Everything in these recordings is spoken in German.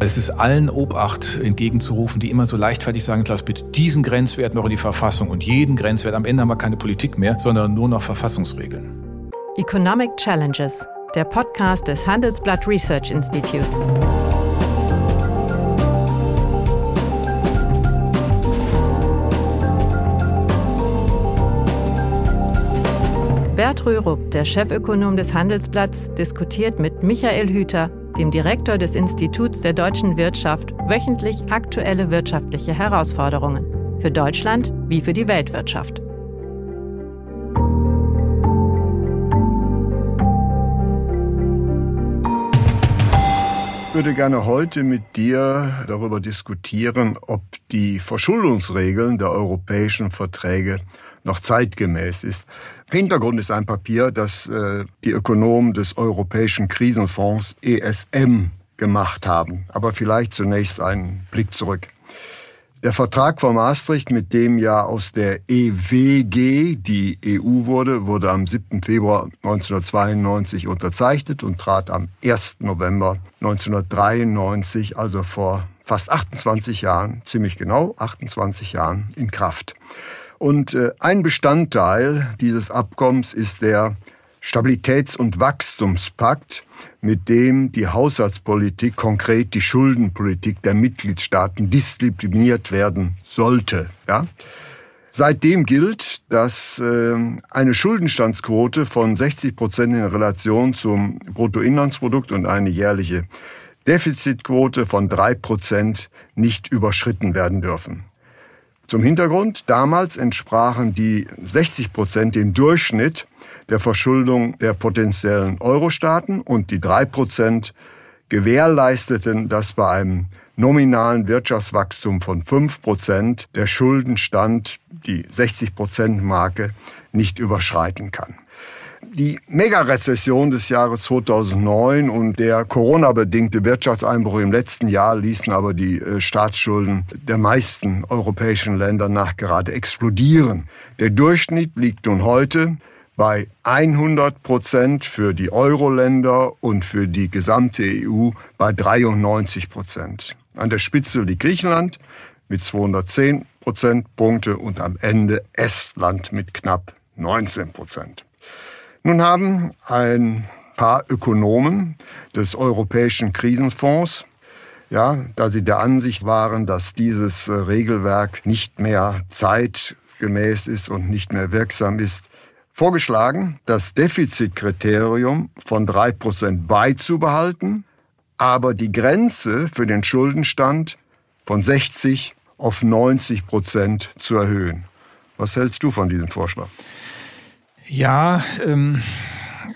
Es ist allen Obacht entgegenzurufen, die immer so leichtfertig sagen, lass bitte diesen Grenzwert noch in die Verfassung und jeden Grenzwert. Am Ende haben wir keine Politik mehr, sondern nur noch Verfassungsregeln. Economic Challenges, der Podcast des Handelsblatt Research Institutes. Bert Rürup, der Chefökonom des Handelsblatts, diskutiert mit Michael Hüter, dem Direktor des Instituts der deutschen Wirtschaft, wöchentlich aktuelle wirtschaftliche Herausforderungen. Für Deutschland wie für die Weltwirtschaft. Ich würde gerne heute mit dir darüber diskutieren, ob die Verschuldungsregeln der europäischen Verträge noch zeitgemäß ist. Hintergrund ist ein Papier, das äh, die Ökonomen des Europäischen Krisenfonds ESM gemacht haben. Aber vielleicht zunächst einen Blick zurück. Der Vertrag von Maastricht, mit dem ja aus der EWG die EU wurde, wurde am 7. Februar 1992 unterzeichnet und trat am 1. November 1993, also vor fast 28 Jahren, ziemlich genau 28 Jahren, in Kraft. Und äh, ein Bestandteil dieses Abkommens ist der Stabilitäts- und Wachstumspakt, mit dem die Haushaltspolitik, konkret die Schuldenpolitik der Mitgliedstaaten diszipliniert werden sollte. Ja? Seitdem gilt, dass äh, eine Schuldenstandsquote von 60 Prozent in Relation zum Bruttoinlandsprodukt und eine jährliche Defizitquote von drei Prozent nicht überschritten werden dürfen. Zum Hintergrund, damals entsprachen die 60 Prozent im Durchschnitt der Verschuldung der potenziellen Euro-Staaten und die drei Prozent gewährleisteten, dass bei einem nominalen Wirtschaftswachstum von fünf Prozent der Schuldenstand die 60 Prozent Marke nicht überschreiten kann. Die Megarezession des Jahres 2009 und der Corona-bedingte Wirtschaftseinbruch im letzten Jahr ließen aber die äh, Staatsschulden der meisten europäischen Länder nachgerade explodieren. Der Durchschnitt liegt nun heute bei 100 Prozent für die Euro-Länder und für die gesamte EU bei 93 Prozent. An der Spitze liegt Griechenland mit 210 Prozentpunkte und am Ende Estland mit knapp 19 Prozent. Nun haben ein paar Ökonomen des Europäischen Krisenfonds, ja, da sie der Ansicht waren, dass dieses äh, Regelwerk nicht mehr zeitgemäß ist und nicht mehr wirksam ist, vorgeschlagen, das Defizitkriterium von drei Prozent beizubehalten, aber die Grenze für den Schuldenstand von 60 auf 90 Prozent zu erhöhen. Was hältst du von diesem Vorschlag? Ja, ähm,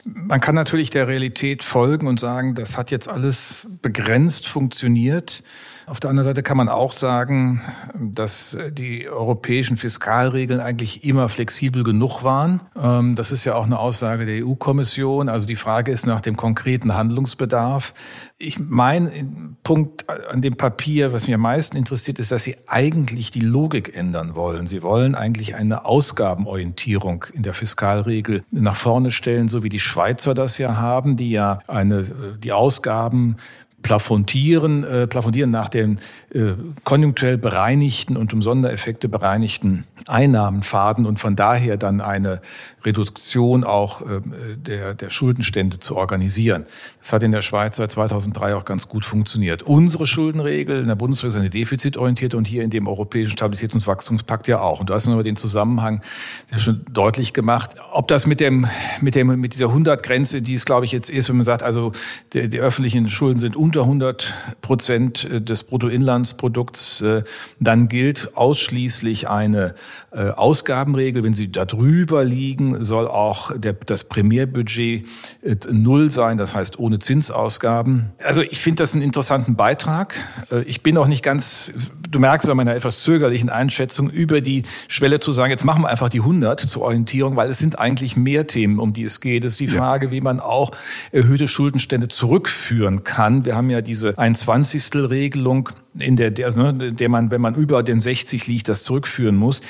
man kann natürlich der Realität folgen und sagen, das hat jetzt alles begrenzt funktioniert. Auf der anderen Seite kann man auch sagen, dass die europäischen Fiskalregeln eigentlich immer flexibel genug waren. Ähm, das ist ja auch eine Aussage der EU-Kommission. Also die Frage ist nach dem konkreten Handlungsbedarf. Ich mein Punkt an dem Papier, was mich am meisten interessiert, ist, dass Sie eigentlich die Logik ändern wollen. Sie wollen eigentlich eine Ausgabenorientierung in der Fiskalregel nach vorne stellen, so wie die Schweizer das ja haben, die ja eine, die Ausgaben plafondieren, äh, plafondieren nach den äh, konjunkturell bereinigten und um Sondereffekte bereinigten Einnahmenfaden und von daher dann eine Reduktion auch äh, der, der Schuldenstände zu organisieren. Das hat in der Schweiz seit 2003 auch ganz gut funktioniert. Unsere Schuldenregel in der Bundeswehr ist eine defizitorientierte und hier in dem Europäischen Stabilitäts- und Wachstumspakt ja auch. Und du hast nur den Zusammenhang sehr schön deutlich gemacht. Ob das mit dem, mit dem, mit dieser 100-Grenze, die es glaube ich jetzt ist, wenn man sagt, also die, die öffentlichen Schulden sind unter 100 Prozent des Bruttoinlandsprodukts, äh, dann gilt ausschließlich eine äh, Ausgabenregel. Wenn sie darüber liegen, soll auch der, das Primärbudget äh, null sein, das heißt ohne Zinsausgaben. Also ich finde das einen interessanten Beitrag. Äh, ich bin auch nicht ganz, du merkst an meiner etwas zögerlichen Einschätzung, über die Schwelle zu sagen, jetzt machen wir einfach die 100 zur Orientierung, weil es sind eigentlich mehr Themen, um die es geht. Es ist die Frage, wie man auch erhöhte Schuldenstände zurückführen kann. Wir haben ja diese 1 Regelung in der, der, ne, der man, wenn man über den 60 liegt, das zurückführen muss.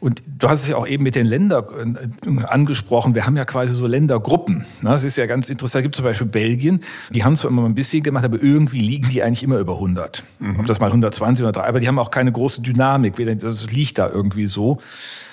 Und du hast es ja auch eben mit den Ländern äh, angesprochen. Wir haben ja quasi so Ländergruppen. Ne? Das ist ja ganz interessant. Es gibt zum Beispiel Belgien. Die haben zwar immer ein bisschen gemacht, aber irgendwie liegen die eigentlich immer über 100. Mhm. Ob das mal 120 oder 3, aber die haben auch keine große Dynamik. Das liegt da irgendwie so.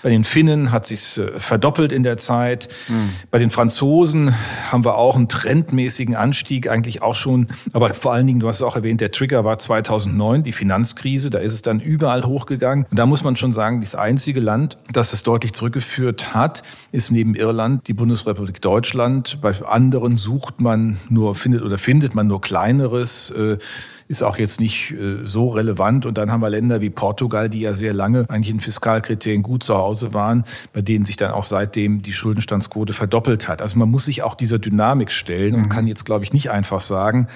Bei den Finnen hat sich äh, verdoppelt in der Zeit. Mhm. Bei den Franzosen haben wir auch einen trendmäßigen Anstieg, eigentlich auch schon. Aber vor allen Dingen, du hast es auch erwähnt, der Trigger war 2009, die Finanzkrise. Da ist es dann überall hochgegangen. Und da muss man schon sagen, das einzige Land, das es deutlich zurückgeführt hat, ist neben Irland die Bundesrepublik Deutschland. Bei anderen sucht man nur, findet oder findet man nur kleineres. Äh, ist auch jetzt nicht äh, so relevant. Und dann haben wir Länder wie Portugal, die ja sehr lange eigentlich in Fiskalkriterien gut zu Hause waren, bei denen sich dann auch seitdem die Schuldenstandsquote verdoppelt hat. Also man muss sich auch dieser Dynamik stellen und mhm. kann jetzt, glaube ich, nicht einfach sagen,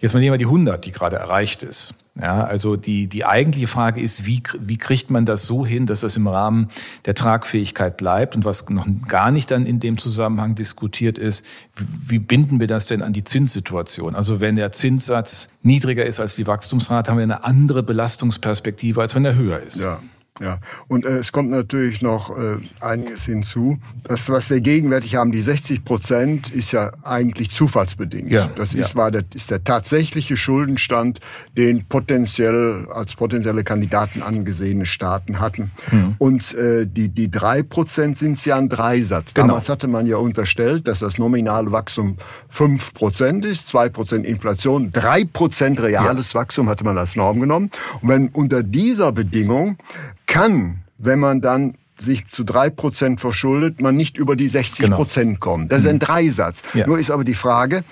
jetzt mal nehmen wir die 100, die gerade erreicht ist. Ja, also die, die eigentliche Frage ist, wie, wie kriegt man das so hin, dass das im Rahmen der Tragfähigkeit bleibt? Und was noch gar nicht dann in dem Zusammenhang diskutiert ist, wie binden wir das denn an die Zinssituation? Also wenn der Zinssatz niedriger ist als die Wachstumsrate, haben wir eine andere Belastungsperspektive, als wenn er höher ist. Ja. Ja, und äh, es kommt natürlich noch äh, einiges hinzu. Das, was wir gegenwärtig haben, die 60 Prozent, ist ja eigentlich zufallsbedingt. Ja, das ist, ja. war der, ist der tatsächliche Schuldenstand, den potenziell als potenzielle Kandidaten angesehene Staaten hatten. Mhm. Und äh, die, die drei Prozent sind ja ein Dreisatz. Genau. Damals hatte man ja unterstellt, dass das nominale Wachstum fünf Prozent ist, zwei Prozent Inflation, drei Prozent reales ja. Wachstum hatte man als Norm genommen. Und wenn unter dieser Bedingung kann, wenn man dann sich zu drei Prozent verschuldet, man nicht über die 60 Prozent genau. kommt. Das ist ein mhm. Dreisatz. Ja. Nur ist aber die Frage,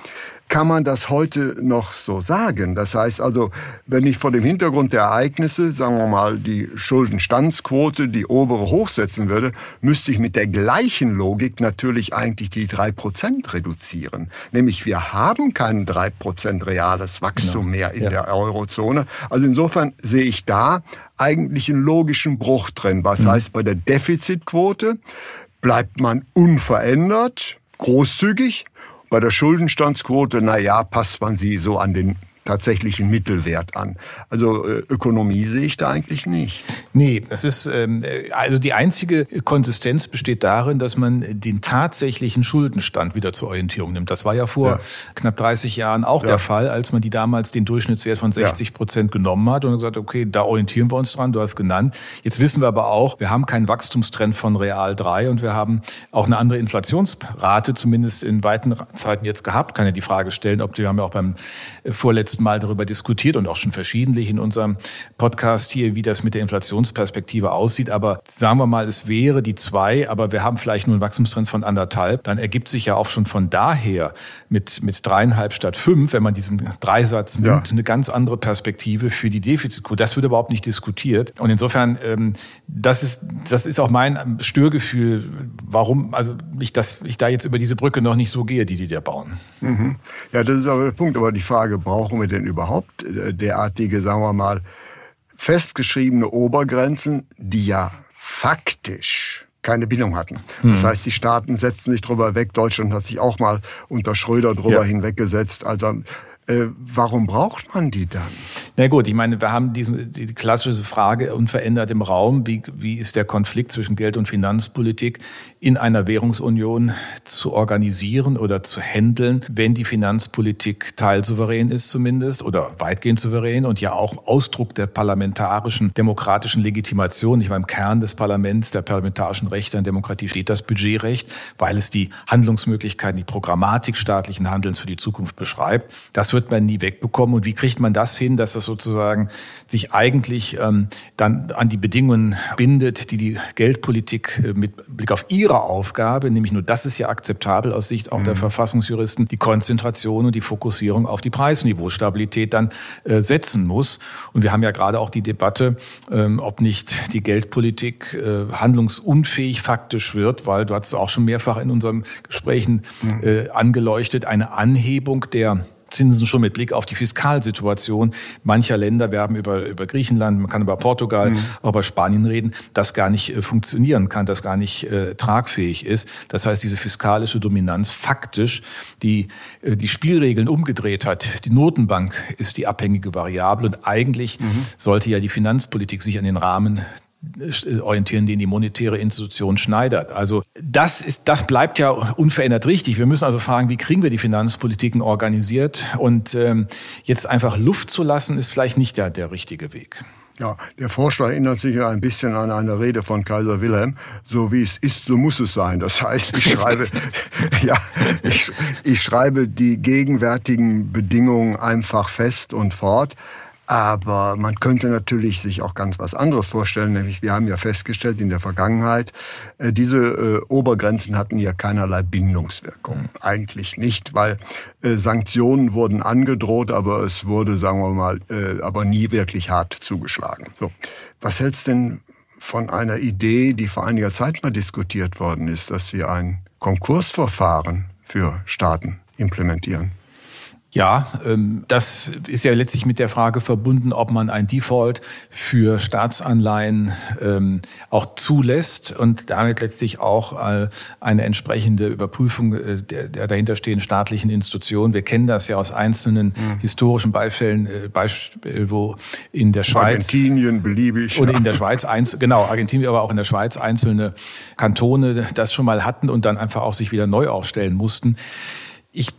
kann man das heute noch so sagen. Das heißt also, wenn ich vor dem Hintergrund der Ereignisse, sagen wir mal, die Schuldenstandsquote, die obere hochsetzen würde, müsste ich mit der gleichen Logik natürlich eigentlich die drei Prozent reduzieren. Nämlich wir haben kein drei Prozent reales Wachstum genau. mehr in ja. der Eurozone. Also insofern sehe ich da eigentlich einen logischen Bruch drin. Was mhm. heißt, bei der Defizitquote bleibt man unverändert, großzügig, bei der Schuldenstandsquote, na ja, passt man sie so an den tatsächlichen Mittelwert an. Also äh, Ökonomie sehe ich da eigentlich nicht. Nee, es ist ähm, also die einzige Konsistenz besteht darin, dass man den tatsächlichen Schuldenstand wieder zur Orientierung nimmt. Das war ja vor ja. knapp 30 Jahren auch ja. der Fall, als man die damals den Durchschnittswert von 60 Prozent genommen hat und gesagt, okay, da orientieren wir uns dran, du hast genannt. Jetzt wissen wir aber auch, wir haben keinen Wachstumstrend von real 3 und wir haben auch eine andere Inflationsrate, zumindest in weiten Zeiten jetzt gehabt. Kann ja die Frage stellen, ob die haben ja auch beim vorletzten letzten Mal darüber diskutiert und auch schon verschiedentlich in unserem Podcast hier, wie das mit der Inflationsperspektive aussieht. Aber sagen wir mal, es wäre die zwei, aber wir haben vielleicht nur einen Wachstumstrend von anderthalb. Dann ergibt sich ja auch schon von daher mit, mit dreieinhalb statt fünf, wenn man diesen Dreisatz nimmt, ja. eine ganz andere Perspektive für die Defizitquote. Das wird überhaupt nicht diskutiert. Und insofern, ähm, das ist, das ist auch mein Störgefühl, warum, also ich, dass ich da jetzt über diese Brücke noch nicht so gehe, die die da bauen. Mhm. Ja, das ist aber der Punkt. Aber die Frage, brauchen wir wir denn überhaupt äh, derartige, sagen wir mal, festgeschriebene Obergrenzen, die ja faktisch keine Bindung hatten. Das hm. heißt, die Staaten setzen sich drüber weg. Deutschland hat sich auch mal unter Schröder drüber ja. hinweggesetzt. Also äh, warum braucht man die dann? Na gut, ich meine, wir haben diese, die klassische Frage unverändert im Raum. Wie, wie ist der Konflikt zwischen Geld- und Finanzpolitik in einer Währungsunion zu organisieren oder zu handeln, wenn die Finanzpolitik teilsouverän ist zumindest oder weitgehend souverän und ja auch Ausdruck der parlamentarischen, demokratischen Legitimation. Ich meine, im Kern des Parlaments, der parlamentarischen Rechte und Demokratie steht das Budgetrecht, weil es die Handlungsmöglichkeiten, die Programmatik staatlichen Handelns für die Zukunft beschreibt. Das wird man nie wegbekommen. Und wie kriegt man das hin, dass das sozusagen sich eigentlich ähm, dann an die Bedingungen bindet, die die Geldpolitik äh, mit Blick auf ihre Aufgabe, nämlich nur das ist ja akzeptabel aus Sicht auch mhm. der Verfassungsjuristen, die Konzentration und die Fokussierung auf die Preisniveaustabilität dann äh, setzen muss. Und wir haben ja gerade auch die Debatte, ähm, ob nicht die Geldpolitik äh, handlungsunfähig faktisch wird, weil du hast es auch schon mehrfach in unseren Gesprächen mhm. äh, angeleuchtet, eine Anhebung der Zinsen schon mit Blick auf die Fiskalsituation mancher Länder. Wir haben über, über Griechenland, man kann über Portugal, mhm. auch über Spanien reden, das gar nicht äh, funktionieren kann, das gar nicht äh, tragfähig ist. Das heißt, diese fiskalische Dominanz faktisch die, äh, die Spielregeln umgedreht hat. Die Notenbank ist die abhängige Variable und eigentlich mhm. sollte ja die Finanzpolitik sich an den Rahmen orientieren, den die monetäre Institution schneidert. Also das ist, das bleibt ja unverändert richtig. Wir müssen also fragen, wie kriegen wir die Finanzpolitiken organisiert? Und ähm, jetzt einfach Luft zu lassen, ist vielleicht nicht der, der richtige Weg. Ja, der Vorschlag erinnert sich ja ein bisschen an eine Rede von Kaiser Wilhelm. So wie es ist, so muss es sein. Das heißt, ich schreibe, ja, ich, ich schreibe die gegenwärtigen Bedingungen einfach fest und fort. Aber man könnte natürlich sich auch ganz was anderes vorstellen, nämlich wir haben ja festgestellt in der Vergangenheit, äh, diese äh, Obergrenzen hatten ja keinerlei Bindungswirkung. Mhm. Eigentlich nicht, weil äh, Sanktionen wurden angedroht, aber es wurde, sagen wir mal, aber nie wirklich hart zugeschlagen. So. Was hältst denn von einer Idee, die vor einiger Zeit mal diskutiert worden ist, dass wir ein Konkursverfahren für Staaten implementieren? Ja, ähm, das ist ja letztlich mit der Frage verbunden, ob man ein Default für Staatsanleihen ähm, auch zulässt und damit letztlich auch äh, eine entsprechende Überprüfung äh, der, dahinterstehenden staatlichen Institutionen. Wir kennen das ja aus einzelnen mhm. historischen Beispielen, äh, Beispiel, wo in der Schweiz Argentinien beliebig oder in der Schweiz eins, genau Argentinien, aber auch in der Schweiz einzelne Kantone das schon mal hatten und dann einfach auch sich wieder neu aufstellen mussten. Ich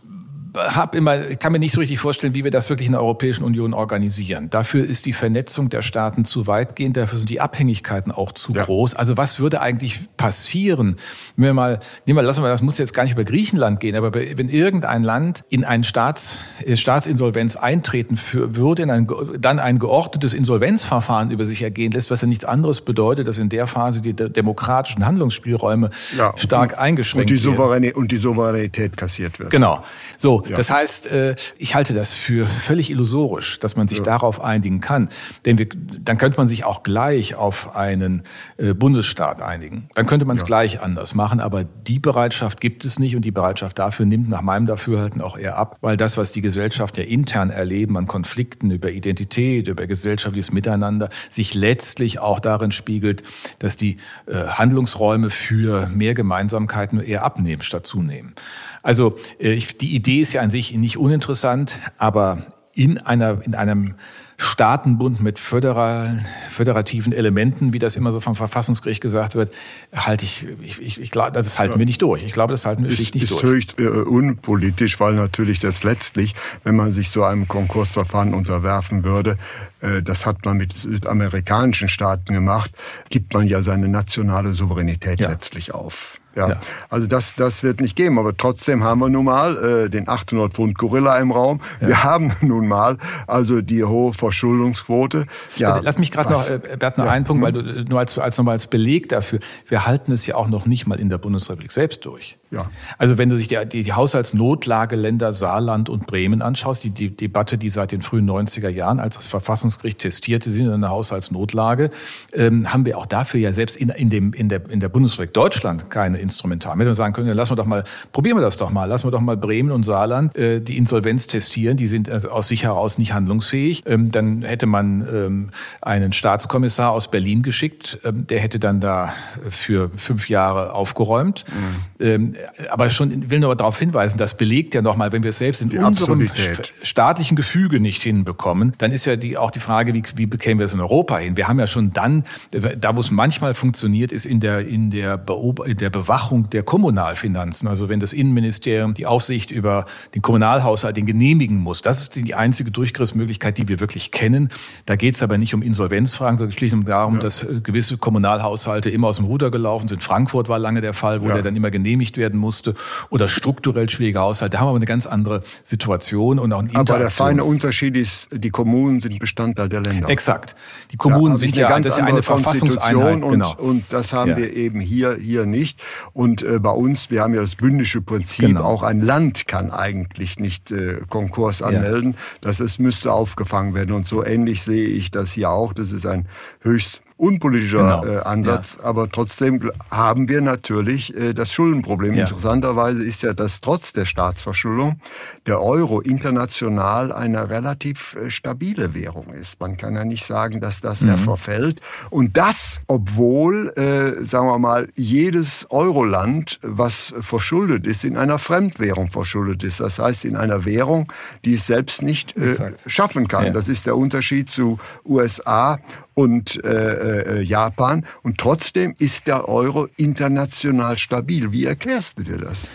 habe immer, kann mir nicht so richtig vorstellen, wie wir das wirklich in der Europäischen Union organisieren. Dafür ist die Vernetzung der Staaten zu weitgehend, dafür sind die Abhängigkeiten auch zu ja. groß. Also was würde eigentlich passieren, wenn wir mal, nehmen wir, lassen wir, das muss jetzt gar nicht über Griechenland gehen, aber wenn irgendein Land in ein Staats, äh, Staatsinsolvenz eintreten für, würde, in ein, dann ein geordnetes Insolvenzverfahren über sich ergehen lässt, was ja nichts anderes bedeutet, dass in der Phase die demokratischen Handlungsspielräume ja, stark und, eingeschränkt werden. Und die Souveränität kassiert wird. Genau. So, ja. Das heißt, äh, ich halte das für völlig illusorisch, dass man sich ja. darauf einigen kann. Denn wir, dann könnte man sich auch gleich auf einen äh, Bundesstaat einigen. Dann könnte man es ja. gleich anders machen. Aber die Bereitschaft gibt es nicht und die Bereitschaft dafür nimmt nach meinem Dafürhalten auch eher ab, weil das, was die Gesellschaft ja intern erleben an Konflikten über Identität, über gesellschaftliches Miteinander, sich letztlich auch darin spiegelt, dass die äh, Handlungsräume für mehr Gemeinsamkeiten eher abnehmen statt zunehmen. Also die Idee ist ja an sich nicht uninteressant, aber in einer, in einem Staatenbund mit föderal, föderativen Elementen, wie das immer so vom Verfassungsgericht gesagt wird, halte ich, ich, ich, ich glaube, das halten wir nicht durch. Ich glaube, das halten wir schlicht nicht ist durch. Ist höchst äh, unpolitisch, weil natürlich das letztlich, wenn man sich so einem Konkursverfahren unterwerfen würde, äh, das hat man mit südamerikanischen Staaten gemacht, gibt man ja seine nationale Souveränität ja. letztlich auf. Ja. ja. Also das, das wird nicht geben. Aber trotzdem haben wir nun mal äh, den 800 Pfund Gorilla im Raum. Ja. Wir haben nun mal also die hohe Verschuldungsquote. Ja, Lass mich gerade noch, äh, Bert, noch ja. einen Punkt, weil du äh, nur als, als nochmal als Beleg dafür. Wir halten es ja auch noch nicht mal in der Bundesrepublik selbst durch. Ja. Also wenn du sich die, die, die Haushaltsnotlageländer Saarland und Bremen anschaust, die, die Debatte, die seit den frühen 90er Jahren, als das Verfassungsgericht testierte, sind in einer Haushaltsnotlage, ähm, haben wir auch dafür ja selbst in, in, dem, in, der, in der Bundesrepublik Deutschland keine Instrumentarien. Wenn wir sagen können, ja, lassen wir doch mal, probieren wir das doch mal, lassen wir doch mal Bremen und Saarland äh, die Insolvenz testieren, die sind also aus sich heraus nicht handlungsfähig. Ähm, dann hätte man ähm, einen Staatskommissar aus Berlin geschickt, ähm, der hätte dann da für fünf Jahre aufgeräumt. Mhm. Ähm, aber schon will nur darauf hinweisen, das belegt ja nochmal, wenn wir es selbst in die unserem Absurdität. staatlichen Gefüge nicht hinbekommen, dann ist ja die, auch die Frage, wie, wie bekämen wir es in Europa hin? Wir haben ja schon dann, da wo es manchmal funktioniert, ist in der, in der, Beob in der Bewachung der Kommunalfinanzen. Also wenn das Innenministerium die Aufsicht über den Kommunalhaushalt den genehmigen muss, das ist die einzige Durchgriffsmöglichkeit, die wir wirklich kennen. Da geht es aber nicht um Insolvenzfragen, sondern schlicht und darum, ja. dass äh, gewisse Kommunalhaushalte immer aus dem Ruder gelaufen sind. Frankfurt war lange der Fall, wo ja. der dann immer genehmigt werden werden musste oder strukturell schwierige Haushalte. Da haben wir eine ganz andere Situation und auch eine Aber der feine Unterschied ist, die Kommunen sind Bestandteil der Länder. Exakt. Die Kommunen ja, sind ja ganz ist eine Verfassungseinheit. Und, genau. und das haben ja. wir eben hier, hier nicht. Und äh, bei uns, wir haben ja das bündische Prinzip, genau. auch ein Land kann eigentlich nicht äh, Konkurs anmelden. Ja. Das ist, müsste aufgefangen werden. Und so ähnlich sehe ich das hier auch. Das ist ein höchst unpolitischer genau. äh, Ansatz, ja. aber trotzdem haben wir natürlich äh, das Schuldenproblem. Ja. Interessanterweise ist ja, dass trotz der Staatsverschuldung der Euro international eine relativ äh, stabile Währung ist. Man kann ja nicht sagen, dass das mhm. verfällt. Und das, obwohl, äh, sagen wir mal, jedes Euroland, was verschuldet ist, in einer Fremdwährung verschuldet ist. Das heißt, in einer Währung, die es selbst nicht äh, schaffen kann. Ja. Das ist der Unterschied zu USA und äh, äh, Japan. Und trotzdem ist der Euro international stabil. Wie erklärst du dir das?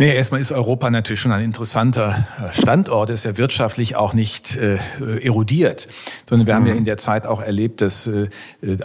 Nee, erstmal ist Europa natürlich schon ein interessanter äh, Standort, ist ja wirtschaftlich auch nicht äh, erodiert, sondern wir mhm. haben ja mhm. in der Zeit auch erlebt, dass äh,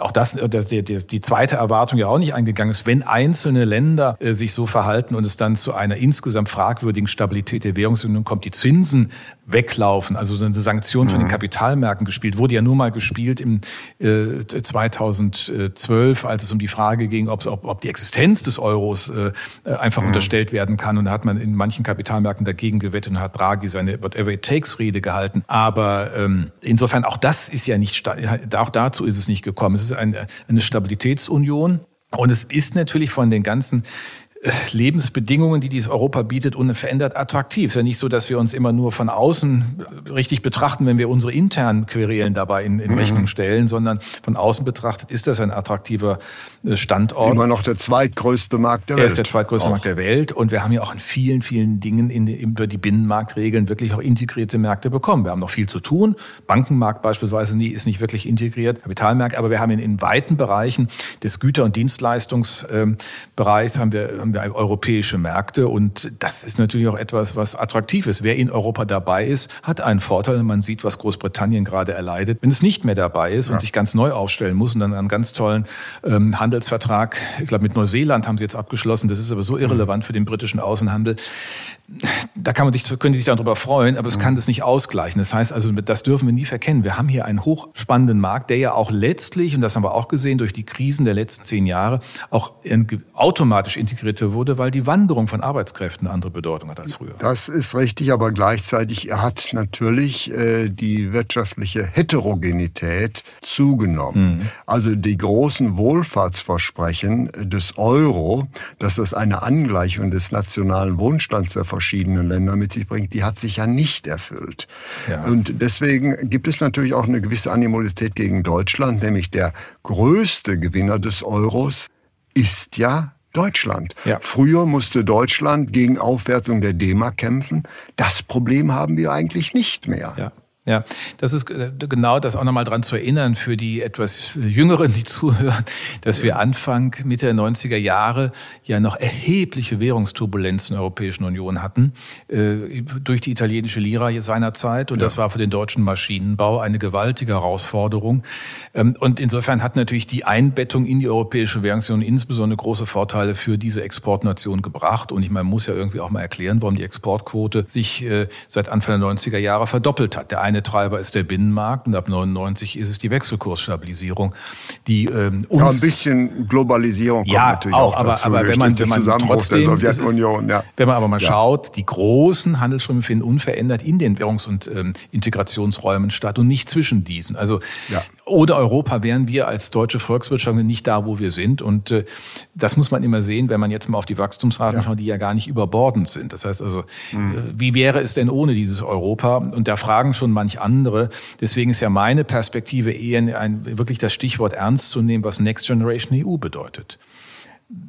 auch das, äh, dass die, die, zweite Erwartung ja auch nicht eingegangen ist. Wenn einzelne Länder äh, sich so verhalten und es dann zu einer insgesamt fragwürdigen Stabilität der Währungsunion kommt, die Zinsen weglaufen, also so eine Sanktion von den mhm. Kapitalmärkten gespielt, wurde ja nur mal gespielt im äh, 2012, als es um die Frage ging, ob, ob, ob die Existenz des Euros äh, einfach mhm. unterstellt werden kann. Und da hat man in manchen Kapitalmärkten dagegen gewettet und hat Draghi seine Whatever it takes Rede gehalten. Aber ähm, insofern auch das ist ja nicht, auch dazu ist es nicht gekommen. Es ist eine, eine Stabilitätsunion. Und es ist natürlich von den ganzen Lebensbedingungen, die dieses Europa bietet, unverändert attraktiv. Es ist ja nicht so, dass wir uns immer nur von außen richtig betrachten, wenn wir unsere internen Querelen dabei in, in mhm. Rechnung stellen, sondern von außen betrachtet ist das ein attraktiver äh, Standort. Immer noch der zweitgrößte Markt der Welt. Er ist der zweitgrößte auch. Markt der Welt und wir haben ja auch in vielen, vielen Dingen in, über die Binnenmarktregeln wirklich auch integrierte Märkte bekommen. Wir haben noch viel zu tun. Bankenmarkt beispielsweise nie, ist nicht wirklich integriert, Kapitalmarkt, aber wir haben in, in weiten Bereichen des Güter- und Dienstleistungsbereichs haben wir, haben europäische Märkte und das ist natürlich auch etwas, was attraktiv ist. Wer in Europa dabei ist, hat einen Vorteil. Man sieht, was Großbritannien gerade erleidet. Wenn es nicht mehr dabei ist ja. und sich ganz neu aufstellen muss und dann einen ganz tollen ähm, Handelsvertrag, ich glaube mit Neuseeland haben sie jetzt abgeschlossen, das ist aber so irrelevant für den britischen Außenhandel, da kann man sich, können Sie sich darüber freuen, aber es kann das nicht ausgleichen. Das heißt also, das dürfen wir nie verkennen. Wir haben hier einen hochspannenden Markt, der ja auch letztlich, und das haben wir auch gesehen durch die Krisen der letzten zehn Jahre, auch automatisch integrierte wurde, weil die Wanderung von Arbeitskräften eine andere Bedeutung hat als früher. Das ist richtig, aber gleichzeitig hat natürlich äh, die wirtschaftliche Heterogenität zugenommen. Mhm. Also die großen Wohlfahrtsversprechen des Euro, dass das eine Angleichung des nationalen Wohnstands der verschiedenen Länder mit sich bringt, die hat sich ja nicht erfüllt. Ja. Und deswegen gibt es natürlich auch eine gewisse Animosität gegen Deutschland, nämlich der größte Gewinner des Euros ist ja Deutschland. Ja. Früher musste Deutschland gegen Aufwertung der D-Mark kämpfen. Das Problem haben wir eigentlich nicht mehr. Ja. Ja, das ist äh, genau das auch nochmal dran zu erinnern für die etwas Jüngeren, die zuhören, dass wir Anfang, Mitte der 90er Jahre ja noch erhebliche Währungsturbulenzen in der Europäischen Union hatten, äh, durch die italienische Lira seinerzeit. Und ja. das war für den deutschen Maschinenbau eine gewaltige Herausforderung. Ähm, und insofern hat natürlich die Einbettung in die Europäische Währungsunion insbesondere große Vorteile für diese Exportnation gebracht. Und ich meine, man muss ja irgendwie auch mal erklären, warum die Exportquote sich äh, seit Anfang der 90er Jahre verdoppelt hat. Der eine Treiber ist der Binnenmarkt und ab 99 ist es die Wechselkursstabilisierung, die ähm, uns ja, ein bisschen Globalisierung kommt ja, natürlich auch, auch aber, dazu, aber wenn man, wenn man trotzdem der Sowjetunion, ja. wenn man aber mal ja. schaut, die großen Handelsströme finden unverändert in den Währungs- und ähm, Integrationsräumen statt und nicht zwischen diesen. Also ja. Ohne Europa wären wir als deutsche Volkswirtschaft nicht da, wo wir sind und äh, das muss man immer sehen, wenn man jetzt mal auf die Wachstumsraten ja. schaut, die ja gar nicht überbordend sind. Das heißt also, mhm. äh, wie wäre es denn ohne dieses Europa? Und da fragen schon manch andere. Deswegen ist ja meine Perspektive eher ein, wirklich das Stichwort ernst zu nehmen, was Next Generation EU bedeutet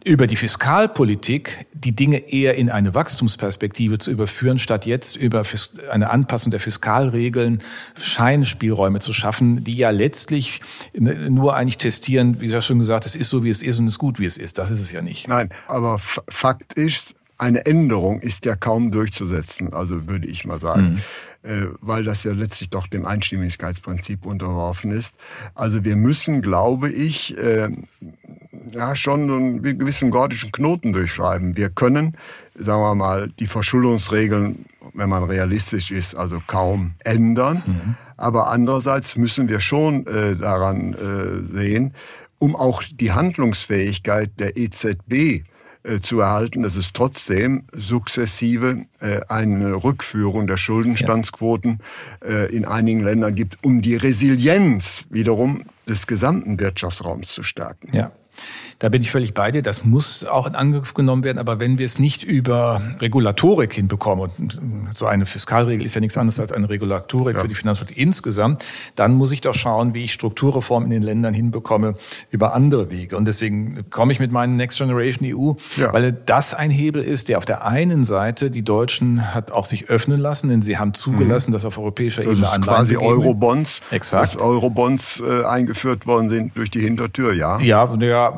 über die Fiskalpolitik die Dinge eher in eine Wachstumsperspektive zu überführen, statt jetzt über eine Anpassung der Fiskalregeln Scheinspielräume zu schaffen, die ja letztlich nur eigentlich testieren, wie ich ja schon gesagt, es ist so, wie es ist und es ist gut, wie es ist. Das ist es ja nicht. Nein, aber Fakt ist, eine Änderung ist ja kaum durchzusetzen, also würde ich mal sagen. Mhm. Äh, weil das ja letztlich doch dem Einstimmigkeitsprinzip unterworfen ist. Also wir müssen, glaube ich, äh, ja schon einen gewissen gordischen Knoten durchschreiben. Wir können, sagen wir mal, die Verschuldungsregeln, wenn man realistisch ist, also kaum ändern. Mhm. Aber andererseits müssen wir schon äh, daran äh, sehen, um auch die Handlungsfähigkeit der EZB zu erhalten, dass es trotzdem sukzessive äh, eine Rückführung der Schuldenstandsquoten äh, in einigen Ländern gibt, um die Resilienz wiederum des gesamten Wirtschaftsraums zu stärken. Ja. Da bin ich völlig bei dir. Das muss auch in Angriff genommen werden. Aber wenn wir es nicht über Regulatorik hinbekommen, und so eine Fiskalregel ist ja nichts anderes als eine Regulatorik ja. für die Finanzpolitik insgesamt, dann muss ich doch schauen, wie ich Strukturreformen in den Ländern hinbekomme über andere Wege. Und deswegen komme ich mit meinen Next Generation EU, ja. weil das ein Hebel ist, der auf der einen Seite die Deutschen hat auch sich öffnen lassen, denn sie haben zugelassen, mhm. dass auf europäischer das Ebene Anleihen quasi Eurobonds, Exakt. dass Eurobonds äh, eingeführt worden sind durch die Hintertür, ja. Ja, ja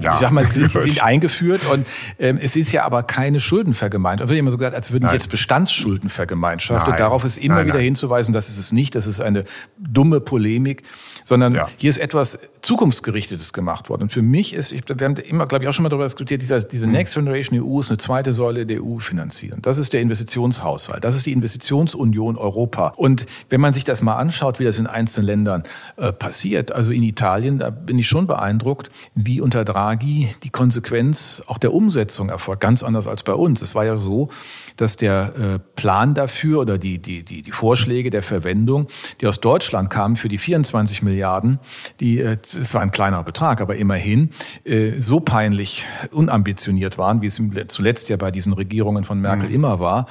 ja, ich sag mal, sie sind eingeführt und ähm, es ist ja aber keine Schuldenvergemeinschaft. Es wird immer so gesagt, als würden Nein. jetzt Bestandsschulden vergemeinschaftet. Darauf ist immer Nein, wieder hinzuweisen, das ist es nicht. Das ist eine dumme Polemik, sondern ja. hier ist etwas zukunftsgerichtetes gemacht worden. Und für mich ist, ich, wir haben immer, glaube ich, auch schon mal darüber diskutiert, dieser, diese hm. Next Generation EU ist eine zweite Säule der EU finanzieren. Das ist der Investitionshaushalt. Das ist die Investitionsunion Europa. Und wenn man sich das mal anschaut, wie das in einzelnen Ländern äh, passiert, also in Italien, da bin ich schon beeindruckt, wie unter Draghi die Konsequenz auch der Umsetzung erfolgt. Ganz anders als bei uns. Es war ja so, dass der äh, Plan dafür oder die, die, die, die Vorschläge der Verwendung, die aus Deutschland kamen für die 24 Milliarden, die, äh, es war ein kleiner Betrag, aber immerhin, äh, so peinlich unambitioniert waren, wie es zuletzt ja bei diesen Regierungen von Merkel mhm. immer war,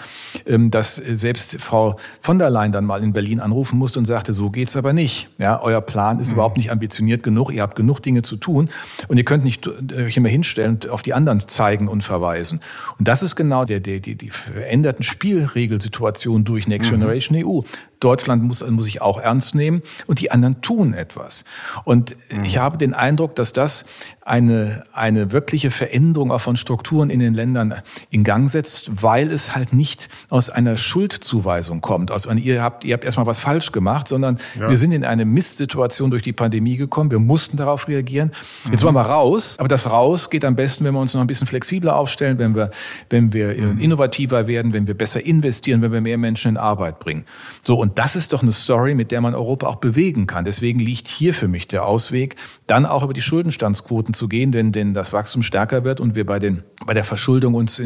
ähm, dass selbst Frau von der Leyen dann mal in Berlin anrufen musste und sagte, so geht's aber nicht. Ja, euer Plan ist mhm. überhaupt nicht ambitioniert genug, ihr habt genug Dinge zu tun und ihr könnt nicht euch immer hinstellen und auf die anderen zeigen und verweisen. Und das ist genau der, der, die, die veränderten Spielregelsituation durch Next mhm. Generation EU. Deutschland muss, muss sich auch ernst nehmen und die anderen tun etwas. Und mhm. ich habe den Eindruck, dass das eine, eine wirkliche Veränderung auch von Strukturen in den Ländern in Gang setzt, weil es halt nicht aus einer Schuldzuweisung kommt. Also ihr habt, ihr habt erstmal was falsch gemacht, sondern ja. wir sind in eine Mistsituation durch die Pandemie gekommen. Wir mussten darauf reagieren. Mhm. Jetzt wollen wir raus, aber das raus geht am besten, wenn wir uns noch ein bisschen flexibler aufstellen, wenn wir, wenn wir mhm. innovativer werden, wenn wir besser investieren, wenn wir mehr Menschen in Arbeit bringen. So, und das ist doch eine Story, mit der man Europa auch bewegen kann. Deswegen liegt hier für mich der Ausweg, dann auch über die Schuldenstandsquoten zu gehen, wenn denn das Wachstum stärker wird und wir bei, den, bei der Verschuldung uns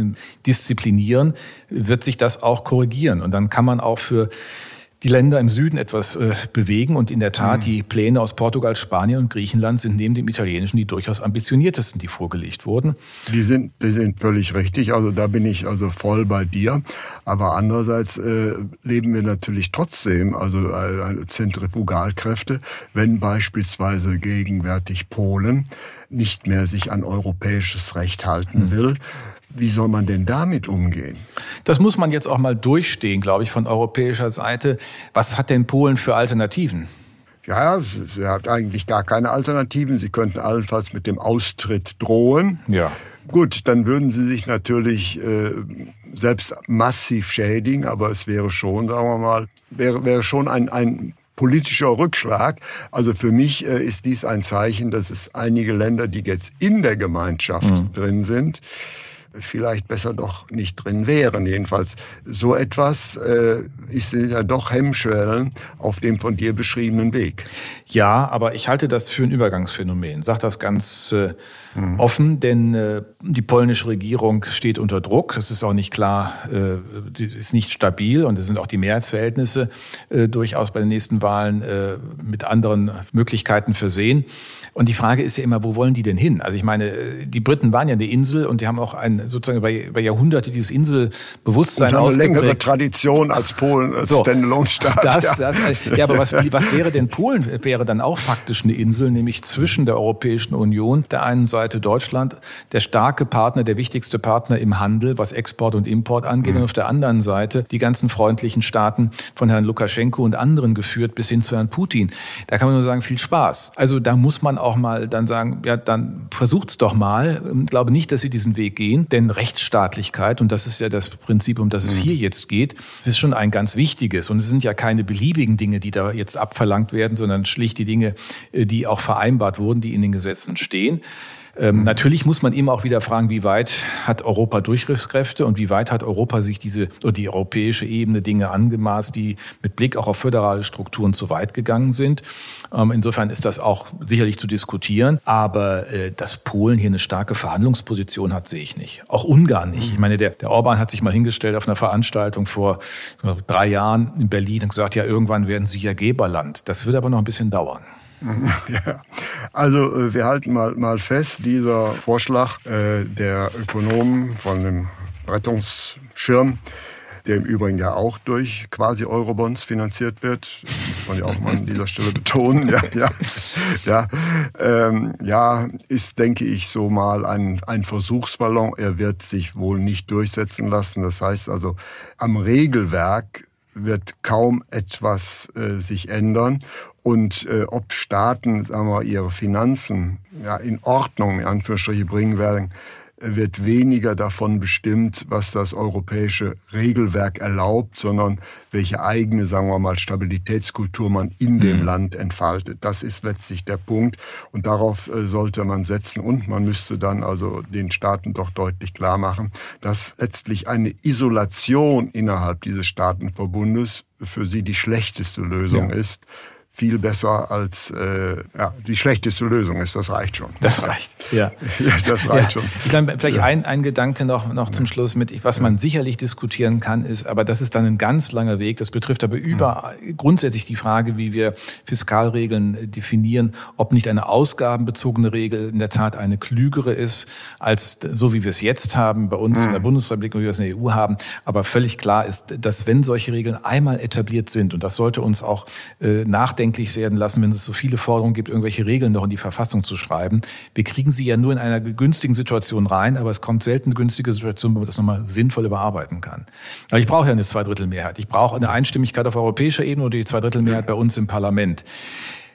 disziplinieren, wird sich das auch korrigieren. Und dann kann man auch für die Länder im Süden etwas äh, bewegen. Und in der Tat, mhm. die Pläne aus Portugal, Spanien und Griechenland sind neben dem italienischen die durchaus ambitioniertesten, die vorgelegt wurden. Die sind, die sind völlig richtig. Also da bin ich also voll bei dir. Aber andererseits äh, leben wir natürlich trotzdem, also äh, Zentrifugalkräfte, wenn beispielsweise gegenwärtig Polen nicht mehr sich an europäisches Recht halten mhm. will. Wie soll man denn damit umgehen? Das muss man jetzt auch mal durchstehen, glaube ich, von europäischer Seite. Was hat denn Polen für Alternativen? Ja, sie hat eigentlich gar keine Alternativen. Sie könnten allenfalls mit dem Austritt drohen. Ja. Gut, dann würden sie sich natürlich äh, selbst massiv schädigen, aber es wäre schon, sagen wir mal, wäre, wäre schon ein, ein politischer Rückschlag. Also für mich äh, ist dies ein Zeichen, dass es einige Länder, die jetzt in der Gemeinschaft mhm. drin sind, vielleicht besser doch nicht drin wären. Jedenfalls so etwas äh, ist ja doch Hemmschwellen auf dem von dir beschriebenen Weg. Ja, aber ich halte das für ein Übergangsphänomen. Sag das ganz äh, mhm. offen, denn äh, die polnische Regierung steht unter Druck. Es ist auch nicht klar, äh, ist nicht stabil und es sind auch die Mehrheitsverhältnisse äh, durchaus bei den nächsten Wahlen äh, mit anderen Möglichkeiten versehen. Und die Frage ist ja immer, wo wollen die denn hin? Also ich meine, die Briten waren ja eine Insel und die haben auch ein, sozusagen über, über Jahrhunderte dieses Inselbewusstsein haben eine längere Tradition als Polen, als so, Standalone-Staat. Das, ja. Das, ja, aber was, was wäre denn Polen? Wäre dann auch faktisch eine Insel, nämlich zwischen der Europäischen Union, der einen Seite Deutschland, der starke Partner, der wichtigste Partner im Handel, was Export und Import angeht, mhm. und auf der anderen Seite die ganzen freundlichen Staaten von Herrn Lukaschenko und anderen geführt bis hin zu Herrn Putin. Da kann man nur sagen, viel Spaß. Also da muss man auch mal dann sagen, ja, dann versucht's doch mal. Ich glaube nicht, dass sie diesen Weg gehen, denn Rechtsstaatlichkeit, und das ist ja das Prinzip, um das es mhm. hier jetzt geht, es ist schon ein ganz wichtiges. Und es sind ja keine beliebigen Dinge, die da jetzt abverlangt werden, sondern schlicht die Dinge, äh, die auch vereinbart wurden, die in den Gesetzen stehen. Ähm, natürlich muss man immer auch wieder fragen, wie weit hat Europa Durchgriffskräfte und wie weit hat Europa sich diese oder die europäische Ebene Dinge angemaßt, die mit Blick auch auf föderale Strukturen zu weit gegangen sind. Ähm, insofern ist das auch sicherlich zu diskutieren. Aber äh, dass Polen hier eine starke Verhandlungsposition hat, sehe ich nicht. Auch Ungarn nicht. Ich meine, der, der Orban hat sich mal hingestellt auf einer Veranstaltung vor drei Jahren in Berlin und gesagt, ja, irgendwann werden sie ja Geberland. Das wird aber noch ein bisschen dauern. Ja, also äh, wir halten mal, mal fest, dieser Vorschlag äh, der Ökonomen von dem Rettungsschirm, der im Übrigen ja auch durch quasi Eurobonds finanziert wird, muss man ja auch mal an dieser Stelle betonen, ja, ja, ja, ähm, ja, ist, denke ich, so mal ein, ein Versuchsballon. Er wird sich wohl nicht durchsetzen lassen. Das heißt also, am Regelwerk wird kaum etwas äh, sich ändern. Und äh, ob Staaten sagen wir, ihre Finanzen ja, in Ordnung in Anführungsstriche bringen werden, wird weniger davon bestimmt, was das europäische Regelwerk erlaubt, sondern welche eigene, sagen wir mal, Stabilitätskultur man in dem mhm. Land entfaltet. Das ist letztlich der Punkt und darauf äh, sollte man setzen und man müsste dann also den Staaten doch deutlich klar machen, dass letztlich eine Isolation innerhalb dieses Staatenverbundes für sie die schlechteste Lösung ja. ist viel besser als äh, ja, die schlechteste Lösung ist. Das reicht schon. Das reicht, ja. ja das reicht ja. schon. Ich glaube, vielleicht ja. ein, ein Gedanke noch, noch zum Schluss mit, was man sicherlich diskutieren kann, ist, aber das ist dann ein ganz langer Weg. Das betrifft aber über grundsätzlich die Frage, wie wir Fiskalregeln definieren, ob nicht eine ausgabenbezogene Regel in der Tat eine klügere ist, als so wie wir es jetzt haben, bei uns mhm. in der Bundesrepublik und wie wir es in der EU haben. Aber völlig klar ist, dass wenn solche Regeln einmal etabliert sind, und das sollte uns auch äh, nachdenken, nachdenklich werden lassen, wenn es so viele Forderungen gibt, irgendwelche Regeln noch in die Verfassung zu schreiben. Wir kriegen sie ja nur in einer günstigen Situation rein, aber es kommt selten eine günstige Situation, wo man das nochmal sinnvoll überarbeiten kann. Aber ich brauche ja eine Zweidrittelmehrheit. Ich brauche eine Einstimmigkeit auf europäischer Ebene oder die Zweidrittelmehrheit bei uns im Parlament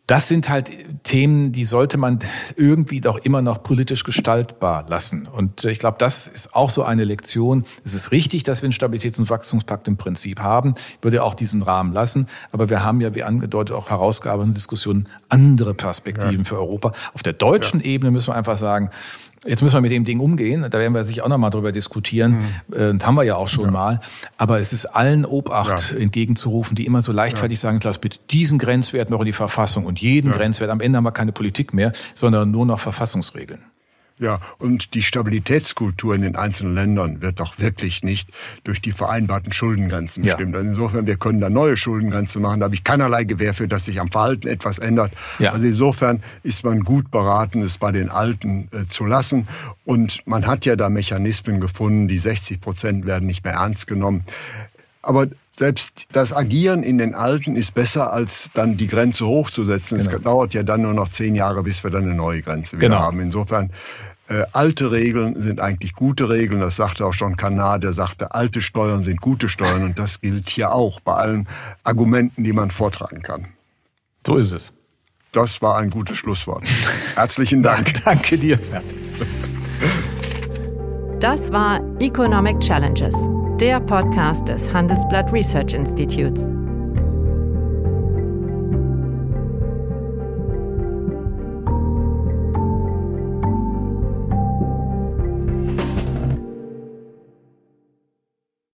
das sind halt Themen, die sollte man irgendwie doch immer noch politisch gestaltbar lassen. Und ich glaube, das ist auch so eine Lektion. Es ist richtig, dass wir einen Stabilitäts- und Wachstumspakt im Prinzip haben. Ich würde auch diesen Rahmen lassen. Aber wir haben ja, wie angedeutet, auch herausgearbeitete Diskussionen, andere Perspektiven ja. für Europa. Auf der deutschen ja. Ebene müssen wir einfach sagen, Jetzt müssen wir mit dem Ding umgehen. Da werden wir sich auch nochmal drüber diskutieren. Mhm. Äh, das haben wir ja auch schon ja. mal. Aber es ist allen Obacht ja. entgegenzurufen, die immer so leichtfertig ja. sagen, lass bitte diesen Grenzwert noch in die Verfassung und jeden Grenzwert. Am Ende haben wir keine Politik mehr, sondern nur noch Verfassungsregeln. Ja, und die Stabilitätskultur in den einzelnen Ländern wird doch wirklich nicht durch die vereinbarten Schuldengrenzen bestimmt. Ja. Also insofern, wir können da neue Schuldengrenzen machen. Da habe ich keinerlei Gewähr für, dass sich am Verhalten etwas ändert. Ja. Also insofern ist man gut beraten, es bei den Alten äh, zu lassen. Und man hat ja da Mechanismen gefunden, die 60 Prozent werden nicht mehr ernst genommen. Aber selbst das Agieren in den Alten ist besser, als dann die Grenze hochzusetzen. Genau. Es dauert ja dann nur noch zehn Jahre, bis wir dann eine neue Grenze wieder genau. haben. Insofern, äh, alte Regeln sind eigentlich gute Regeln. Das sagte auch schon Kanad, der sagte, alte Steuern sind gute Steuern. Und das gilt hier auch bei allen Argumenten, die man vortragen kann. So ist es. Das war ein gutes Schlusswort. Herzlichen Dank. Danke dir. Das war Economic Challenges der Podcast des Handelsblatt Research Institutes.